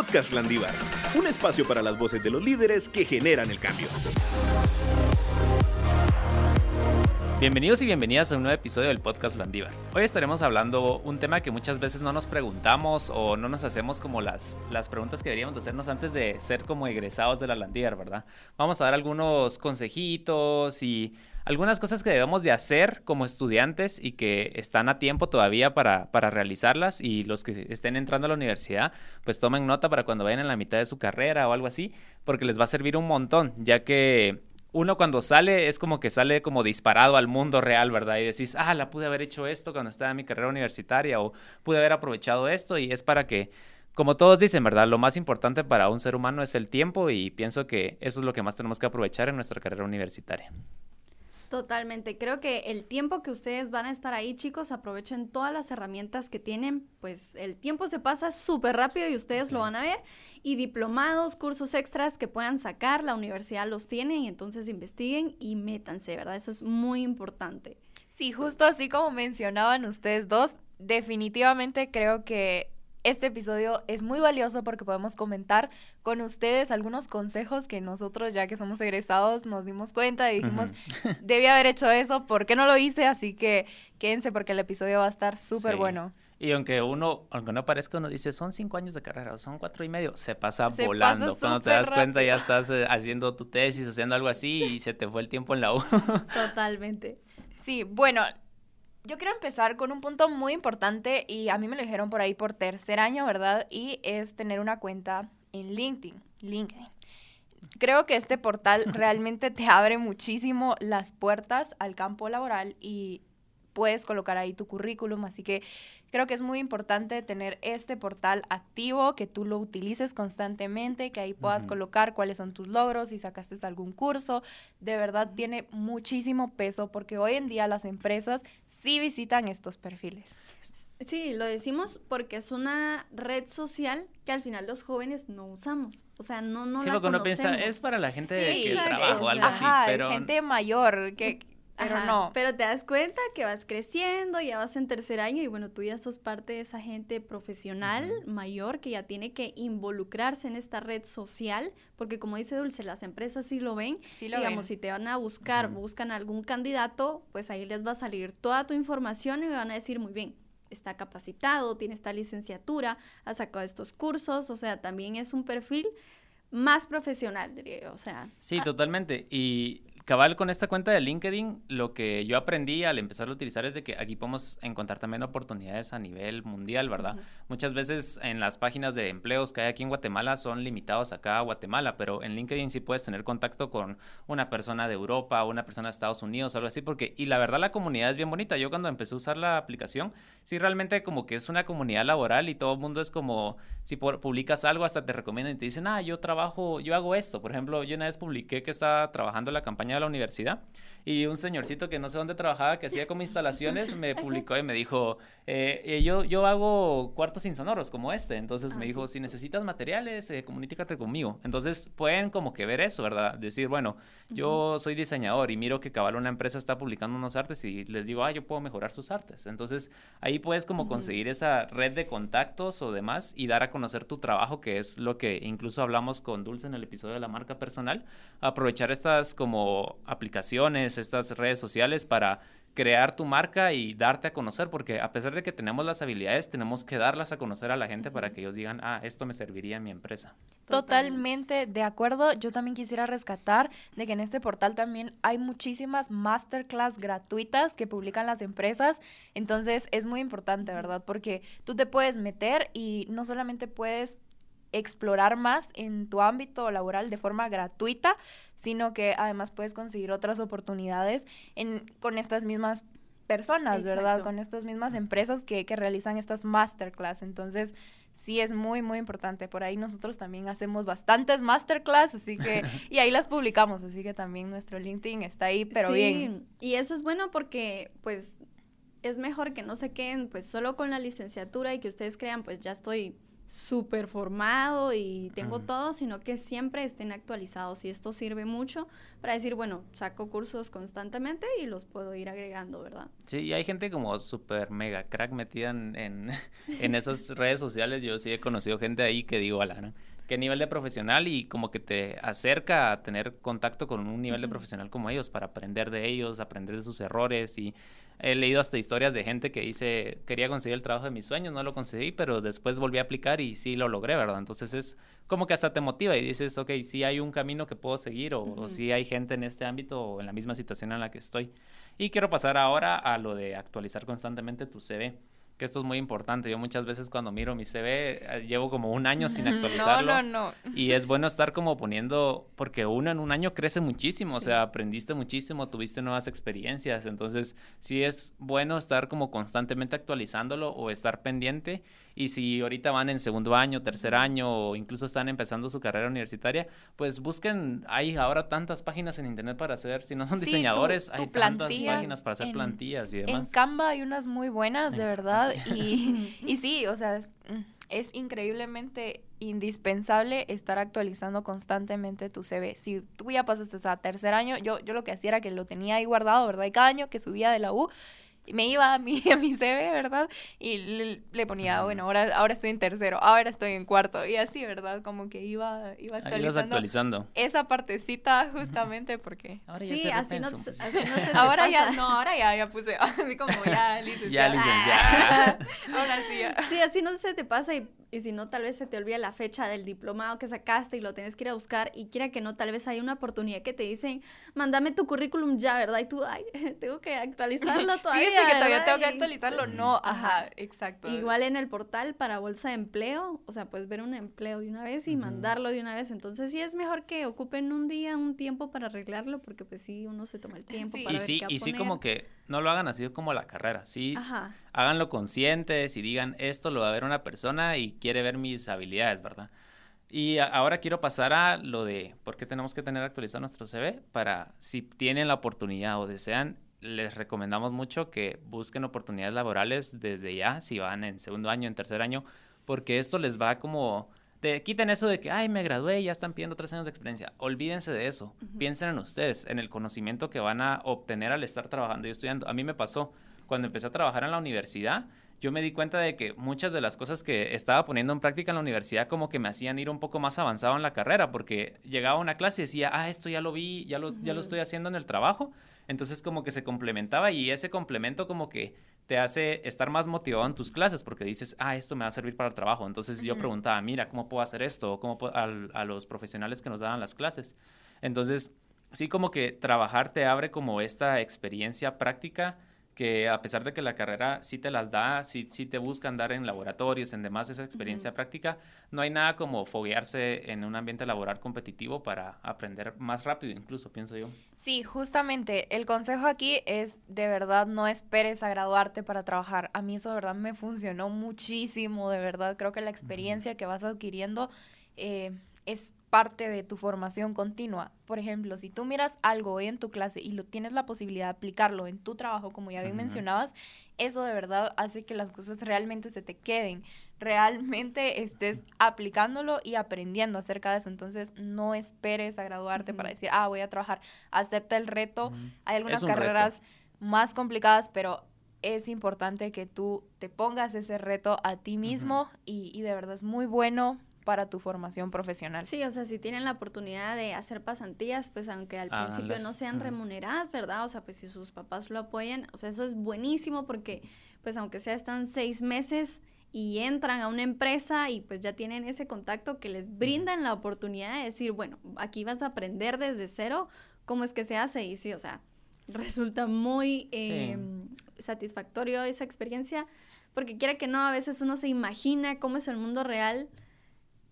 Podcast Landívar, un espacio para las voces de los líderes que generan el cambio. Bienvenidos y bienvenidas a un nuevo episodio del podcast Landívar. Hoy estaremos hablando un tema que muchas veces no nos preguntamos o no nos hacemos como las, las preguntas que deberíamos hacernos antes de ser como egresados de la Landívar, ¿verdad? Vamos a dar algunos consejitos y algunas cosas que debemos de hacer como estudiantes y que están a tiempo todavía para, para realizarlas y los que estén entrando a la universidad, pues tomen nota para cuando vayan en la mitad de su carrera o algo así, porque les va a servir un montón, ya que uno cuando sale es como que sale como disparado al mundo real, ¿verdad? Y decís, ah, la pude haber hecho esto cuando estaba en mi carrera universitaria o pude haber aprovechado esto y es para que, como todos dicen, ¿verdad? Lo más importante para un ser humano es el tiempo y pienso que eso es lo que más tenemos que aprovechar en nuestra carrera universitaria. Totalmente. Creo que el tiempo que ustedes van a estar ahí, chicos, aprovechen todas las herramientas que tienen. Pues el tiempo se pasa súper rápido y ustedes lo van a ver. Y diplomados, cursos extras que puedan sacar, la universidad los tiene y entonces investiguen y métanse, ¿verdad? Eso es muy importante. Sí, justo así como mencionaban ustedes dos, definitivamente creo que este episodio es muy valioso porque podemos comentar con ustedes algunos consejos que nosotros, ya que somos egresados, nos dimos cuenta y dijimos, debía haber hecho eso, ¿por qué no lo hice? Así que quédense porque el episodio va a estar súper bueno. Y aunque uno, aunque no parezca, uno dice, son cinco años de carrera o son cuatro y medio, se pasa volando. Cuando te das cuenta ya estás eh, haciendo tu tesis, haciendo algo así y se te fue el tiempo en la U. Totalmente. Sí, bueno, yo quiero empezar con un punto muy importante y a mí me lo dijeron por ahí por tercer año, ¿verdad? Y es tener una cuenta en LinkedIn. LinkedIn. Creo que este portal realmente te abre muchísimo las puertas al campo laboral y puedes colocar ahí tu currículum, así que creo que es muy importante tener este portal activo, que tú lo utilices constantemente, que ahí puedas colocar cuáles son tus logros, si sacaste algún curso, de verdad tiene muchísimo peso porque hoy en día las empresas sí visitan estos perfiles. Sí, lo decimos porque es una red social que al final los jóvenes no usamos. O sea, no, no sí, porque uno piensa, es para la gente que trabaja o algo así, pero... gente mayor, que pero no. Pero te das cuenta que vas creciendo, ya vas en tercer año y bueno, tú ya sos parte de esa gente profesional mayor que ya tiene que involucrarse en esta red social, porque como dice Dulce, las empresas sí lo ven. Sí lo Digamos, si te van a buscar, buscan algún candidato, pues ahí les va a salir toda tu información y me van a decir muy bien, está capacitado, tiene esta licenciatura, ha sacado estos cursos, o sea, también es un perfil más profesional, diría yo, o sea. Sí, ah totalmente. Y cabal con esta cuenta de LinkedIn, lo que yo aprendí al empezar a utilizar es de que aquí podemos encontrar también oportunidades a nivel mundial, ¿verdad? Muchas veces en las páginas de empleos que hay aquí en Guatemala son limitados acá a Guatemala, pero en LinkedIn sí puedes tener contacto con una persona de Europa, una persona de Estados Unidos, algo así, porque, y la verdad la comunidad es bien bonita. Yo cuando empecé a usar la aplicación, sí realmente como que es una comunidad laboral y todo el mundo es como, si publicas algo hasta te recomiendan y te dicen, ah, yo trabajo, yo hago esto. Por ejemplo, yo una vez publiqué que estaba trabajando la campaña la universidad y un señorcito que no sé dónde trabajaba, que hacía como instalaciones, me publicó y me dijo, eh, eh, yo, yo hago cuartos insonoros como este. Entonces me ah, dijo, si necesitas materiales, eh, comunícate conmigo. Entonces pueden como que ver eso, ¿verdad? Decir, bueno, yo soy diseñador y miro que cabal una empresa está publicando unos artes y les digo, ah, yo puedo mejorar sus artes. Entonces ahí puedes como conseguir esa red de contactos o demás y dar a conocer tu trabajo, que es lo que incluso hablamos con Dulce en el episodio de la marca personal. Aprovechar estas como aplicaciones, estas redes sociales para crear tu marca y darte a conocer, porque a pesar de que tenemos las habilidades, tenemos que darlas a conocer a la gente para que ellos digan, ah, esto me serviría en mi empresa. Totalmente de acuerdo. Yo también quisiera rescatar de que en este portal también hay muchísimas masterclass gratuitas que publican las empresas. Entonces es muy importante, ¿verdad? Porque tú te puedes meter y no solamente puedes explorar más en tu ámbito laboral de forma gratuita, sino que además puedes conseguir otras oportunidades en, con estas mismas personas, ¿verdad? Con estas mismas empresas que, que realizan estas masterclass. Entonces, sí es muy, muy importante. Por ahí nosotros también hacemos bastantes masterclass, así que, y ahí las publicamos, así que también nuestro LinkedIn está ahí, pero sí, bien. Y eso es bueno porque, pues, es mejor que no se queden, pues, solo con la licenciatura y que ustedes crean, pues, ya estoy súper formado y tengo todo, sino que siempre estén actualizados y esto sirve mucho para decir, bueno, saco cursos constantemente y los puedo ir agregando, ¿verdad? Sí, y hay gente como súper mega crack metida en, en, esas redes sociales. Yo sí he conocido gente ahí que digo, ala, ¿no? Qué nivel de profesional y como que te acerca a tener contacto con un nivel de profesional como ellos para aprender de ellos, aprender de sus errores y he leído hasta historias de gente que dice, quería conseguir el trabajo de mis sueños, no lo conseguí, pero después volví a aplicar y sí lo logré, ¿verdad? Entonces es como que hasta te motiva y dices, ok, sí hay un camino que puedo seguir o, o sí hay gente en este ámbito o en la misma situación en la que estoy. Y quiero pasar ahora a lo de actualizar constantemente tu CV que esto es muy importante. Yo muchas veces cuando miro mi CV eh, llevo como un año sin actualizarlo. No, no, no. Y es bueno estar como poniendo, porque uno en un año crece muchísimo, o sea, aprendiste muchísimo, tuviste nuevas experiencias, entonces sí es bueno estar como constantemente actualizándolo o estar pendiente y si ahorita van en segundo año, tercer año o incluso están empezando su carrera universitaria, pues busquen, hay ahora tantas páginas en internet para hacer, si no son diseñadores, hay tantas páginas para hacer plantillas y demás. En Canva hay unas muy buenas, de verdad, y, y sí, o sea, es, increíblemente indispensable estar actualizando constantemente tu CV. Si tú ya pasaste a tercer año, yo, yo lo que hacía era que lo tenía ahí guardado, ¿verdad? Y cada año que subía de la U, me iba a mi, a mi CV, ¿verdad? Y le, ponía, bueno, ahora, ahora estoy en tercero, ahora estoy en cuarto, y así, ¿verdad? Como que iba, iba actualizando, actualizando. esa partecita justamente porque... Ahora sí, así no, así no se Ahora ya, no, ahora ya, ya puse, así como ya licenciada. Ya licenciada. ahora sí. Ya. Sí, así no se te pasa y y si no, tal vez se te olvida la fecha del diplomado que sacaste y lo tienes que ir a buscar y quiera que no, tal vez hay una oportunidad que te dicen, mándame tu currículum ya, ¿verdad? Y tú, ay, tengo que actualizarlo todavía. sí, que todavía tengo que actualizarlo. No, ajá, exacto. Igual en el portal para bolsa de empleo, o sea, puedes ver un empleo de una vez y mandarlo de una vez. Entonces sí es mejor que ocupen un día, un tiempo para arreglarlo, porque pues sí, uno se toma el tiempo para y ver sí, qué Y sí como que no lo hagan así como la carrera, sí. Ajá. Háganlo conscientes y digan, esto lo va a ver una persona y quiere ver mis habilidades, ¿verdad? Y ahora quiero pasar a lo de por qué tenemos que tener actualizado nuestro CV para si tienen la oportunidad o desean, les recomendamos mucho que busquen oportunidades laborales desde ya, si van en segundo año, en tercer año, porque esto les va como de, quiten eso de que, ay, me gradué y ya están pidiendo tres años de experiencia. Olvídense de eso. Piensen en ustedes, en el conocimiento que van a obtener al estar trabajando y estudiando. A mí me pasó cuando empecé a trabajar en la universidad. Yo me di cuenta de que muchas de las cosas que estaba poniendo en práctica en la universidad como que me hacían ir un poco más avanzado en la carrera, porque llegaba a una clase y decía, ah, esto ya lo vi, ya lo, ya lo estoy haciendo en el trabajo. Entonces como que se complementaba y ese complemento como que te hace estar más motivado en tus clases porque dices, ah, esto me va a servir para el trabajo. Entonces yo preguntaba, mira, ¿cómo puedo hacer esto? ¿Cómo a, a los profesionales que nos daban las clases. Entonces, sí como que trabajar te abre como esta experiencia práctica que a pesar de que la carrera sí te las da, sí, sí te busca andar en laboratorios, en demás esa experiencia práctica, no hay nada como foguearse en un ambiente laboral competitivo para aprender más rápido, incluso, pienso yo. Sí, justamente, el consejo aquí es de verdad no esperes a graduarte para trabajar. A mí eso de verdad me funcionó muchísimo, de verdad, creo que la experiencia que vas adquiriendo eh, es parte de tu formación continua. Por ejemplo, si tú miras algo en tu clase y lo tienes la posibilidad de aplicarlo en tu trabajo, como ya bien mencionabas, eso de verdad hace que las cosas realmente se te queden, realmente estés aplicándolo y aprendiendo acerca de eso. Entonces, no esperes a graduarte para decir, ah, voy a trabajar, acepta el reto. Hay algunas carreras más complicadas, pero es importante que tú te pongas ese reto a ti mismo y, y de verdad es muy bueno para tu formación profesional. Sí, o sea, si tienen la oportunidad de hacer pasantías, pues aunque al principio no sean remuneradas, ¿verdad? O sea, pues si sus papás lo apoyan, o sea, eso es buenísimo porque, pues aunque sea están seis meses y entran a una empresa y pues ya tienen ese contacto que les brindan la oportunidad de decir, bueno, aquí vas a aprender desde cero cómo es que se hace y sí, o sea, resulta muy em, satisfactorio esa experiencia porque quiera que no, a veces uno se imagina cómo es el mundo real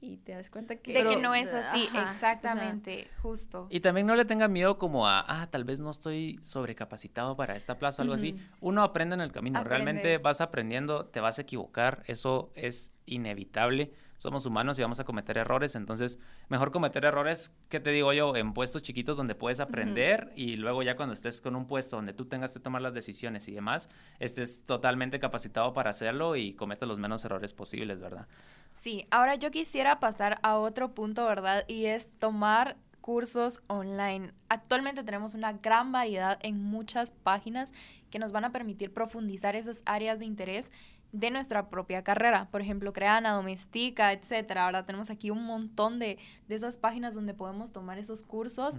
y te das cuenta que... De que no es así, exactamente, justo. Y también no le tenga miedo como a, ah, tal vez no estoy sobrecapacitado para esta plaza o algo así. Uno aprende en el camino, realmente vas aprendiendo, te vas a equivocar, eso es inevitable. Somos humanos y vamos a cometer errores, entonces mejor cometer errores, ¿qué te digo yo? En puestos chiquitos donde puedes aprender y luego ya cuando estés con un puesto donde tú tengas que tomar las decisiones y demás, estés totalmente capacitado para hacerlo y cometas los menos errores posibles, ¿verdad? Sí, ahora yo quisiera pasar a otro punto, ¿verdad? Y es tomar cursos online. Actualmente tenemos una gran variedad en muchas páginas que nos van a permitir profundizar esas áreas de interés de nuestra propia carrera. Por ejemplo, Creana, Domestica, etcétera. Ahora tenemos aquí un montón de, de esas páginas donde podemos tomar esos cursos.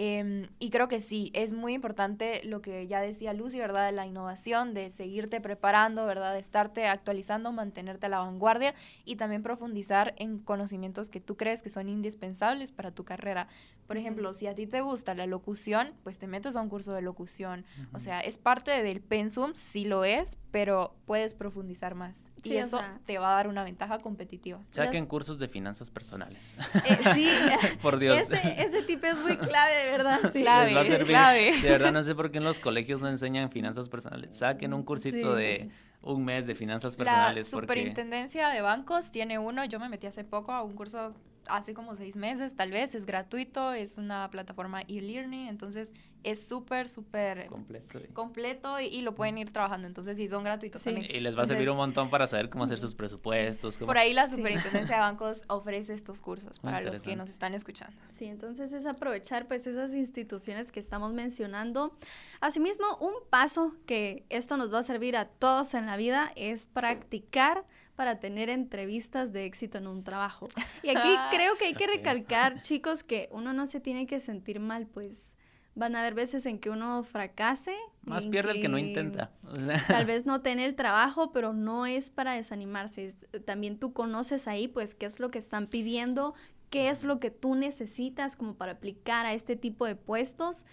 Em, y creo que sí, es muy importante lo que ya decía Lucy, ¿verdad? De la innovación, de seguirte preparando, ¿verdad? De estarte actualizando, mantenerte a la vanguardia y también profundizar en conocimientos que tú crees que son indispensables para tu carrera. Por ejemplo, si a ti te gusta la locución, pues te metes a un curso de locución. O sea, es parte del pensum, sí lo es, pero puedes profundizar más. Y eso te va a dar una ventaja competitiva. Saquen cursos de finanzas personales. Eh, sí, por Dios. Ese, ese tip es muy clave, de verdad. Sí. Clave, va a servir. clave. De verdad, no sé por qué en los colegios no enseñan finanzas personales. Saquen un cursito Sí. de un mes de finanzas La personales. porque... superintendencia de bancos tiene uno, yo me metí hace poco a un curso hace como seis meses, tal vez, es gratuito, es una plataforma e-learning, entonces es súper, súper Completo. y- completo y, y lo pueden ir trabajando, entonces sí son gratuitos Sí. también. Y les va a servir un montón para saber cómo hacer sus presupuestos. Cómo... Por ahí la superintendencia de bancos ofrece estos cursos para los que nos están escuchando. Sí, entonces es aprovechar pues esas instituciones que estamos mencionando. Asimismo, un paso que esto nos va a servir a todos en la vida es practicar para tener entrevistas de éxito en un trabajo. Y aquí creo que hay que recalcar, chicos, que uno no se tiene que sentir mal, pues van a haber veces en que uno fracase. Más pierde el que no intenta. tal vez no tener trabajo, pero no es para desanimarse. Es- también tú conoces ahí, pues, qué es lo que están pidiendo, qué es lo que tú necesitas como para aplicar a este tipo de puestos.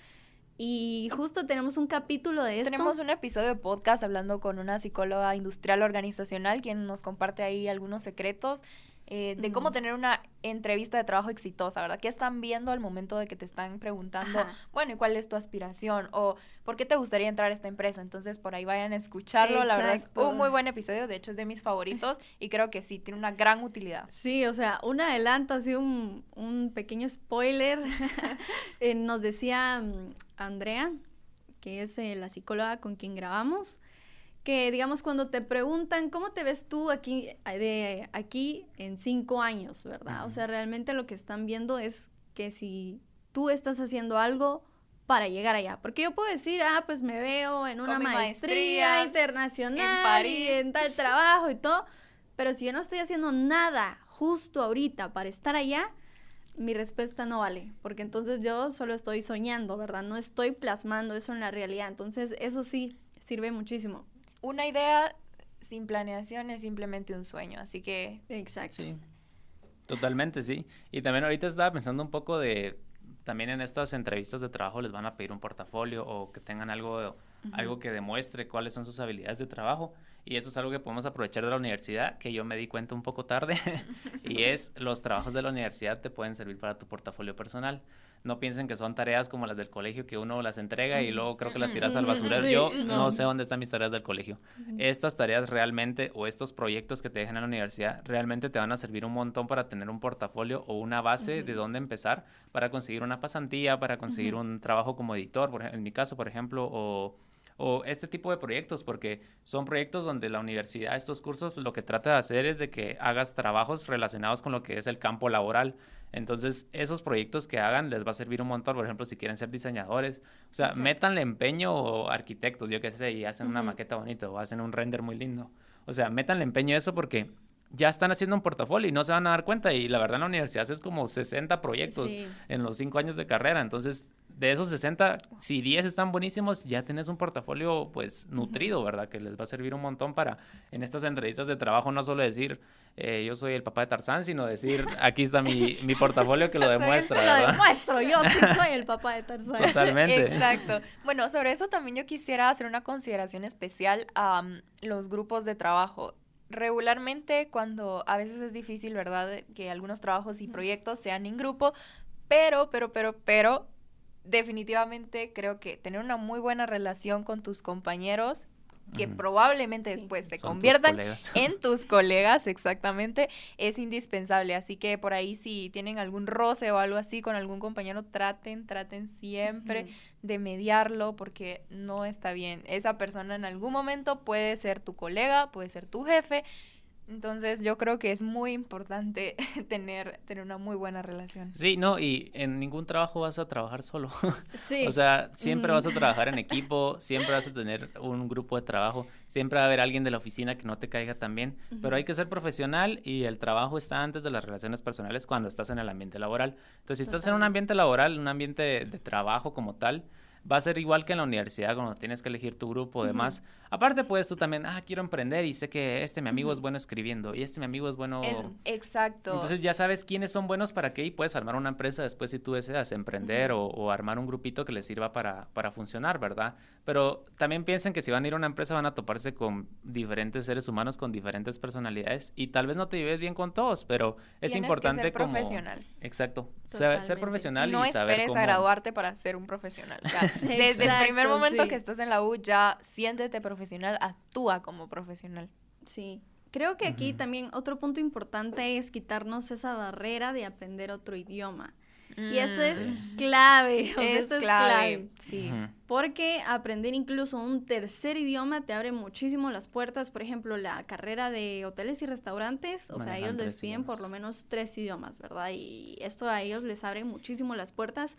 Y justo tenemos un capítulo de esto. Tenemos un episodio de podcast hablando con una psicóloga industrial organizacional quien nos comparte ahí algunos secretos eh, de cómo tener una entrevista de trabajo exitosa, ¿verdad? ¿Qué están viendo al momento de que te están preguntando, Ajá. bueno, ¿y cuál es tu aspiración? O ¿por qué te gustaría entrar a esta empresa? Entonces, por ahí vayan a escucharlo. La verdad es un muy buen episodio, de hecho es de mis favoritos y creo que sí, tiene una gran utilidad. Sí, o sea, un adelanto, así un, un pequeño spoiler. Eh, nos decía mm, Andrea, que es eh, la psicóloga con quien grabamos, que digamos cuando te preguntan cómo te ves tú aquí, eh, de aquí en cinco años, ¿verdad? O sea, realmente lo que están viendo es que si tú estás haciendo algo para llegar allá. Porque yo puedo decir, ah, pues me veo en una maestría, maestría, internacional en París. en tal trabajo y todo. Pero si yo no estoy haciendo nada justo ahorita para estar allá, mi respuesta no vale, porque entonces yo solo estoy soñando, ¿verdad? No estoy plasmando eso en la realidad. Entonces, eso sí sirve muchísimo. Una idea sin planeación es simplemente un sueño, así que Exacto. Sí, totalmente, sí. Y también ahorita estaba pensando un poco de, también en estas entrevistas de trabajo les van a pedir un portafolio o que tengan algo, algo que demuestre cuáles son sus habilidades de trabajo. Y eso es algo que podemos aprovechar de la universidad, que yo me di cuenta un poco tarde, y es los trabajos de la universidad te pueden servir para tu portafolio personal. No piensen que son tareas como las del colegio que uno las entrega y luego creo que las tiras al basurero. sí, yo no. no sé dónde están mis tareas del colegio. Estas tareas realmente o estos proyectos que te dejan en la universidad realmente te van a servir un montón para tener un portafolio o una base de dónde empezar para conseguir una pasantía, para conseguir un trabajo como editor, por, en mi caso, por ejemplo, o, o este tipo de proyectos, porque son proyectos donde la universidad, estos cursos, lo que trata de hacer es de que hagas trabajos relacionados con lo que es el campo laboral. Entonces, esos proyectos que hagan les va a servir un montón, por ejemplo, si quieren ser diseñadores. O sea, Exacto. métanle empeño o arquitectos, yo qué sé, y hacen una maqueta bonita o hacen un render muy lindo. O sea, métanle empeño a eso porque ya están haciendo un portafolio y no se van a dar cuenta. Y la verdad, en la universidad haces como 60 proyectos Sí. en los 5 años de carrera. Entonces, de esos 60, si 10 están buenísimos, ya tenés un portafolio pues nutrido, ¿verdad? Que les va a servir un montón para en estas entrevistas de trabajo no solo decir eh, yo soy el papá de Tarzán, sino decir aquí está mi, mi portafolio que lo demuestra, Lo ¿verdad? demuestro, yo sí soy el papá de Tarzán. Totalmente. Exacto. Bueno, sobre eso también yo quisiera hacer una consideración especial a mm, los grupos de trabajo. Regularmente cuando a veces es difícil, ¿verdad? Que algunos trabajos y proyectos sean en grupo, pero, pero, pero, pero, definitivamente creo que tener una muy buena relación con tus compañeros que probablemente Sí. después se Son conviertan en tus colegas, exactamente, es indispensable. Así que por ahí si tienen algún roce o algo así con algún compañero, traten, traten siempre de mediarlo porque no está bien. Esa persona en algún momento puede ser tu colega, puede ser tu jefe. Entonces yo creo que es muy importante tener, tener una muy buena relación. Sí, no, y en ningún trabajo vas a trabajar solo. Sí. O sea, siempre vas a trabajar en equipo, siempre vas a tener un grupo de trabajo, siempre va a haber alguien de la oficina que no te caiga tan bien, pero hay que ser profesional y el trabajo está antes de las relaciones personales cuando estás en el ambiente laboral. Entonces, si estás en un ambiente laboral, un ambiente de, de trabajo como tal, va a ser igual que en la universidad cuando tienes que elegir tu grupo y demás. Aparte, puedes tú también, ah, quiero emprender y sé que este mi amigo es bueno escribiendo y este mi amigo es bueno... Es exacto. Entonces ya sabes quiénes son buenos para qué y puedes armar una empresa después si tú deseas emprender o, o armar un grupito que les sirva para, para funcionar, ¿verdad? Pero también piensen que si van a ir a una empresa van a toparse con diferentes seres humanos con diferentes personalidades y tal vez no te lleves bien con todos, pero es Tienes que importante ser como... profesional. Exacto. Totalmente. Ser profesional no y saber esperes cómo... a graduarte para ser un profesional. O sea, desde el primer momento sí. que estás en la U ya siéntete profesional, actúa como profesional. Sí. Creo que aquí también otro punto importante es quitarnos esa barrera de aprender otro idioma. Y esto es Sí. clave. o sea, es esto clave. Sí. Ujú. Porque aprender incluso un tercer idioma te abre muchísimo las puertas. Por ejemplo, la carrera de hoteles y restaurantes, o sea, ellos les piden por lo menos tres idiomas, ¿verdad? Y esto a ellos les abre muchísimo las puertas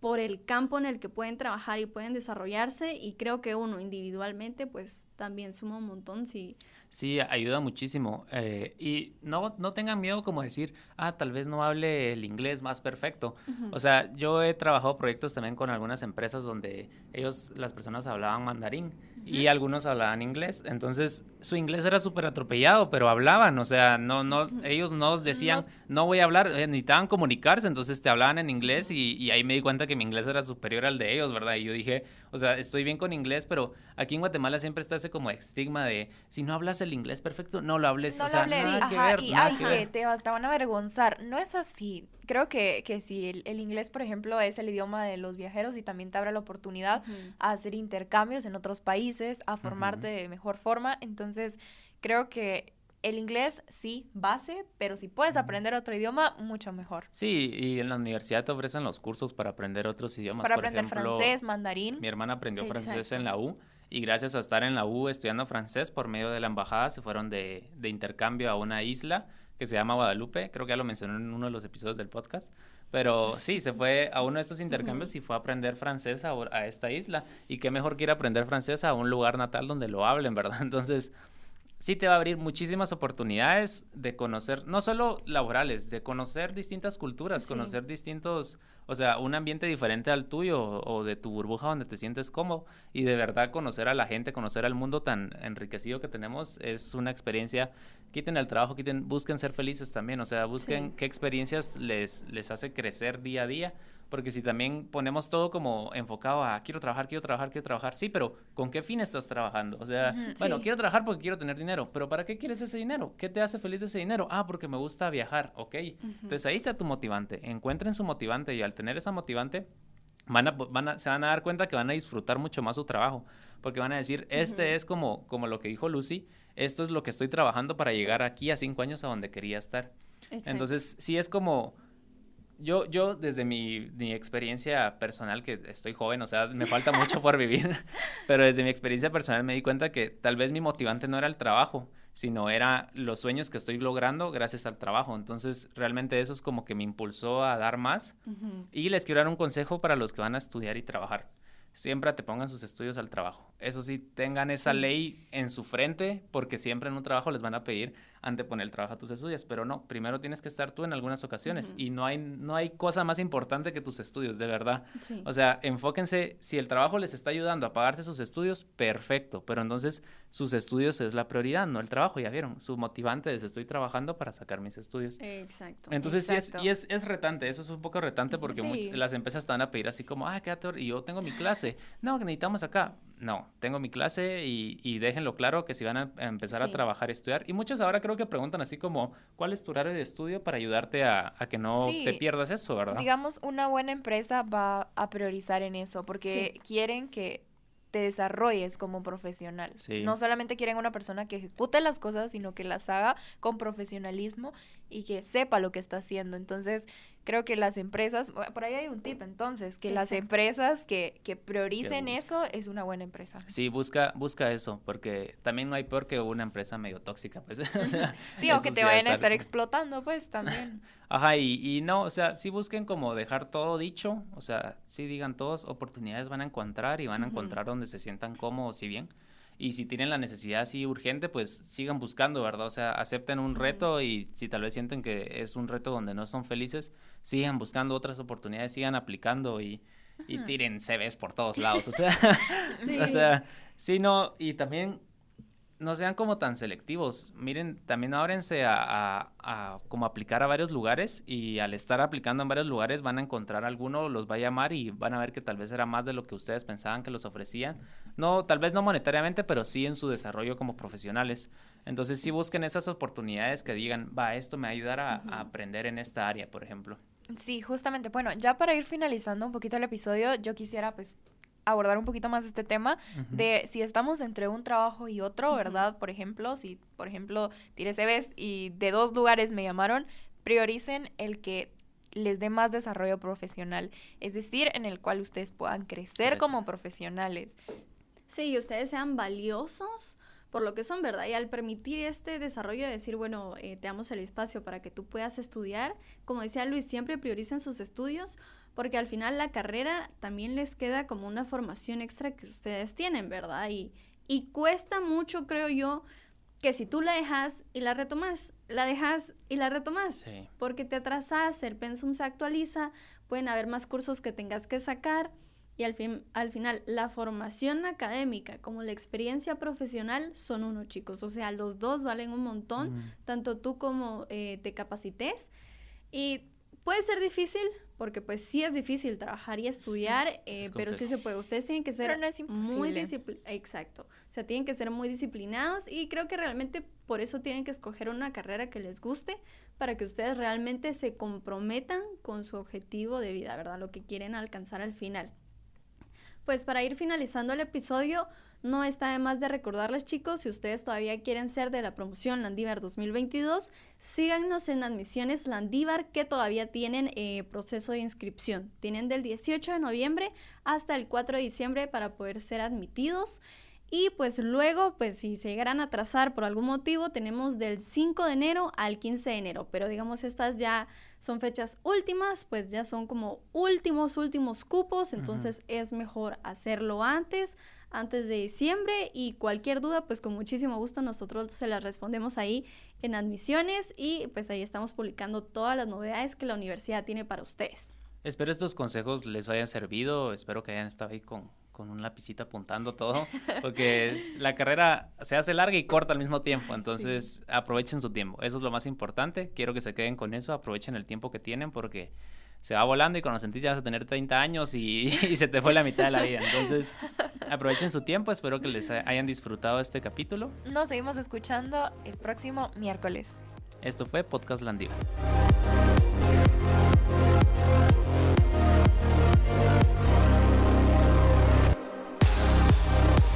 por el campo en el que pueden trabajar y pueden desarrollarse. Y creo que uno individualmente, pues también suma un montón si... Sí, ayuda muchísimo. eh, y no, no tengan miedo como decir, ah, tal vez no hable el inglés más perfecto. O sea, yo he trabajado proyectos también con algunas empresas donde ellos, las personas hablaban mandarín y algunos hablaban inglés. Entonces, su inglés era súper atropellado, pero hablaban. O sea, no, no, ellos no decían, no, voy a hablar, eh, necesitaban comunicarse, entonces te hablaban en inglés y, y ahí me di cuenta que mi inglés era superior al de ellos, ¿verdad? Y yo dije, o sea, estoy bien con inglés, pero aquí en Guatemala siempre está ese como estigma de, si no hablas el inglés perfecto, no lo hables. No o lo sea, hables, nada que ajá, ver, y nada ay, que ver. te, te van a avergonzar. No es así. Creo que, que si el, el inglés, por ejemplo, es el idioma de los viajeros y también te abre la oportunidad a hacer intercambios en otros países, a formarte de mejor forma. Entonces, creo que el inglés sí, base, pero si puedes aprender otro idioma, mucho mejor. Sí, y en la universidad te ofrecen los cursos para aprender otros idiomas. Para por aprender ejemplo, francés, mandarín. Mi hermana aprendió francés Exacto. en la U y gracias a estar en la U estudiando francés por medio de la embajada se fueron de, de intercambio a una isla que se llama Guadalupe. Creo que ya lo mencioné en uno de los episodios del podcast. Pero sí, se fue a uno de estos intercambios y fue a aprender francés a, a esta isla. Y qué mejor que ir a aprender francés a un lugar natal donde lo hablen, ¿verdad? Entonces, sí te va a abrir muchísimas oportunidades de conocer, no solo laborales, de conocer distintas culturas, Sí. conocer distintos, o sea, un ambiente diferente al tuyo o, de tu burbuja donde te sientes cómodo y de verdad conocer a la gente, conocer al mundo tan enriquecido que tenemos es una experiencia. Quiten el trabajo, quiten, busquen ser felices también, o sea, busquen Sí. qué experiencias les, les hace crecer día a día. Porque si también ponemos todo como enfocado a quiero trabajar, quiero trabajar, quiero trabajar, sí, pero ¿con qué fin estás trabajando? O sea, bueno, sí. quiero trabajar porque quiero tener dinero, pero ¿para qué quieres ese dinero? ¿Qué te hace feliz de ese dinero? Ah, porque me gusta viajar, ok. Entonces ahí está tu motivante. Encuentren su motivante y al tener esa motivante, van a, van a- se van a dar cuenta que van a disfrutar mucho más su trabajo, porque van a decir, este es como, como lo que dijo Lucy, esto es lo que estoy trabajando para llegar aquí a cinco años a donde quería estar. Exacto. Entonces, sí es como, yo, yo desde mi, mi experiencia personal, que estoy joven, o sea, me falta mucho por vivir, pero desde mi experiencia personal me di cuenta que tal vez mi motivante no era el trabajo, sino era los sueños que estoy logrando gracias al trabajo. Entonces, realmente eso es como que me impulsó a dar más. Y les quiero dar un consejo para los que van a estudiar y trabajar. Siempre te pongan sus estudios al trabajo. Eso sí, tengan esa ley en su frente, porque siempre en un trabajo les van a pedir anteponer el trabajo a tus estudios, pero no, primero tienes que estar tú en algunas ocasiones y no hay, no hay cosa más importante que tus estudios, de verdad. Sí. O sea, enfóquense, si el trabajo les está ayudando a pagarse sus estudios, perfecto, pero entonces sus estudios es la prioridad, no el trabajo, ya vieron, su motivante es estoy trabajando para sacar mis estudios. Exacto. Entonces sí es, y es, es retante, eso es un poco retante porque Sí. las empresas van a pedir así como, ah, quédate, y yo tengo mi clase. No, que necesitamos acá. No, tengo mi clase y, y déjenlo claro que si van a, empezar a trabajar, estudiar. Y muchos ahora creo que preguntan así como, ¿cuál es tu horario de estudio para ayudarte a, a que no Sí. te pierdas eso, verdad? Digamos, una buena empresa va a priorizar en eso porque quieren que te desarrolles como profesional. Sí. No solamente quieren una persona que ejecute las cosas, sino que las haga con profesionalismo y que sepa lo que está haciendo. Entonces, creo que las empresas, por ahí hay un tip entonces, que las empresas que, que prioricen Que eso es una buena empresa. Sí, busca, busca eso, porque también no hay peor que una empresa medio tóxica, pues. o sea, Sí, o que te sí vayan a estar explotando, pues también. Ajá, y, y no, o sea, sí busquen como dejar todo dicho, o sea, sí digan todos, oportunidades van a encontrar y van a encontrar donde se sientan cómodos y bien. Y si tienen la necesidad así urgente, pues sigan buscando, ¿verdad? O sea, acepten un reto y si tal vez sienten que es un reto donde no son felices, sigan buscando otras oportunidades, sigan aplicando y, tiren CVs por todos lados, o sea, Sí. o sea, sí, no, y también no sean como tan selectivos. Miren, también ábrense a, a- a como aplicar a varios lugares y al estar aplicando en varios lugares van a encontrar alguno, los va a llamar y van a ver que tal vez era más de lo que ustedes pensaban que los ofrecían. No, tal vez no monetariamente, pero sí en su desarrollo como profesionales. Entonces sí busquen esas oportunidades que digan, va, esto me va a ayudar a, a aprender en esta área, por ejemplo. Sí, justamente. Bueno, ya para ir finalizando un poquito el episodio, yo quisiera pues abordar un poquito más este tema de si estamos entre un trabajo y otro, ¿verdad? Por ejemplo, si por ejemplo tiré CVs y de dos lugares me llamaron, prioricen el que les dé más desarrollo profesional, es decir, en el cual ustedes puedan crecer Crecer. como profesionales. Sí, y ustedes sean valiosos por lo que son, ¿verdad? Y al permitir este desarrollo de decir, bueno, eh, te damos el espacio para que tú puedas estudiar, como decía Luis, siempre prioricen sus estudios, porque al final la carrera también les queda como una formación extra que ustedes tienen, ¿verdad? Y, y cuesta mucho, creo yo, que si tú la dejas y la retomas, la dejas y la retomas Sí. porque te atrasas, el pensum se actualiza, pueden haber más cursos que tengas que sacar y al, fin, al final la formación académica como la experiencia profesional son uno, chicos. O sea, los dos valen un montón, Mm. tanto tú como eh, te capacites. Y puede ser difícil, porque pues sí es difícil trabajar y estudiar, eh, Es pero sí se puede. Ustedes tienen que ser Pero no es muy disciplinados. Exacto. O sea, tienen que ser muy disciplinados y creo que realmente por eso tienen que escoger una carrera que les guste para que ustedes realmente se comprometan con su objetivo de vida, ¿verdad? Lo que quieren alcanzar al final. Pues para ir finalizando el episodio, no está de más de recordarles chicos, si ustedes todavía quieren ser de la promoción Landívar 2022, síganos en admisiones Landívar que todavía tienen eh, proceso de inscripción. Tienen del 18 de noviembre hasta el 4 de diciembre para poder ser admitidos. Y pues luego, pues si se llegaran a atrasar por algún motivo, tenemos del 5 de enero al 15 de enero. Pero digamos, estas ya son fechas últimas, pues ya son como últimos, últimos cupos. Entonces es mejor hacerlo antes, antes de diciembre. Y cualquier duda, pues con muchísimo gusto nosotros se las respondemos ahí en admisiones. Y pues ahí estamos publicando todas las novedades que la universidad tiene para ustedes. Espero estos consejos les hayan servido, espero que hayan estado ahí con, con un lapicito apuntando todo, porque es- la carrera se hace larga y corta al mismo tiempo, entonces aprovechen su tiempo, eso es lo más importante, quiero que se queden con eso, aprovechen el tiempo que tienen porque se va volando y cuando sentís ya vas a tener 30 años y, y se te fue la mitad de la vida, entonces aprovechen su tiempo, espero que les ha- hayan disfrutado este capítulo, Nos seguimos escuchando el próximo miércoles. esto fue Podcast Landiva.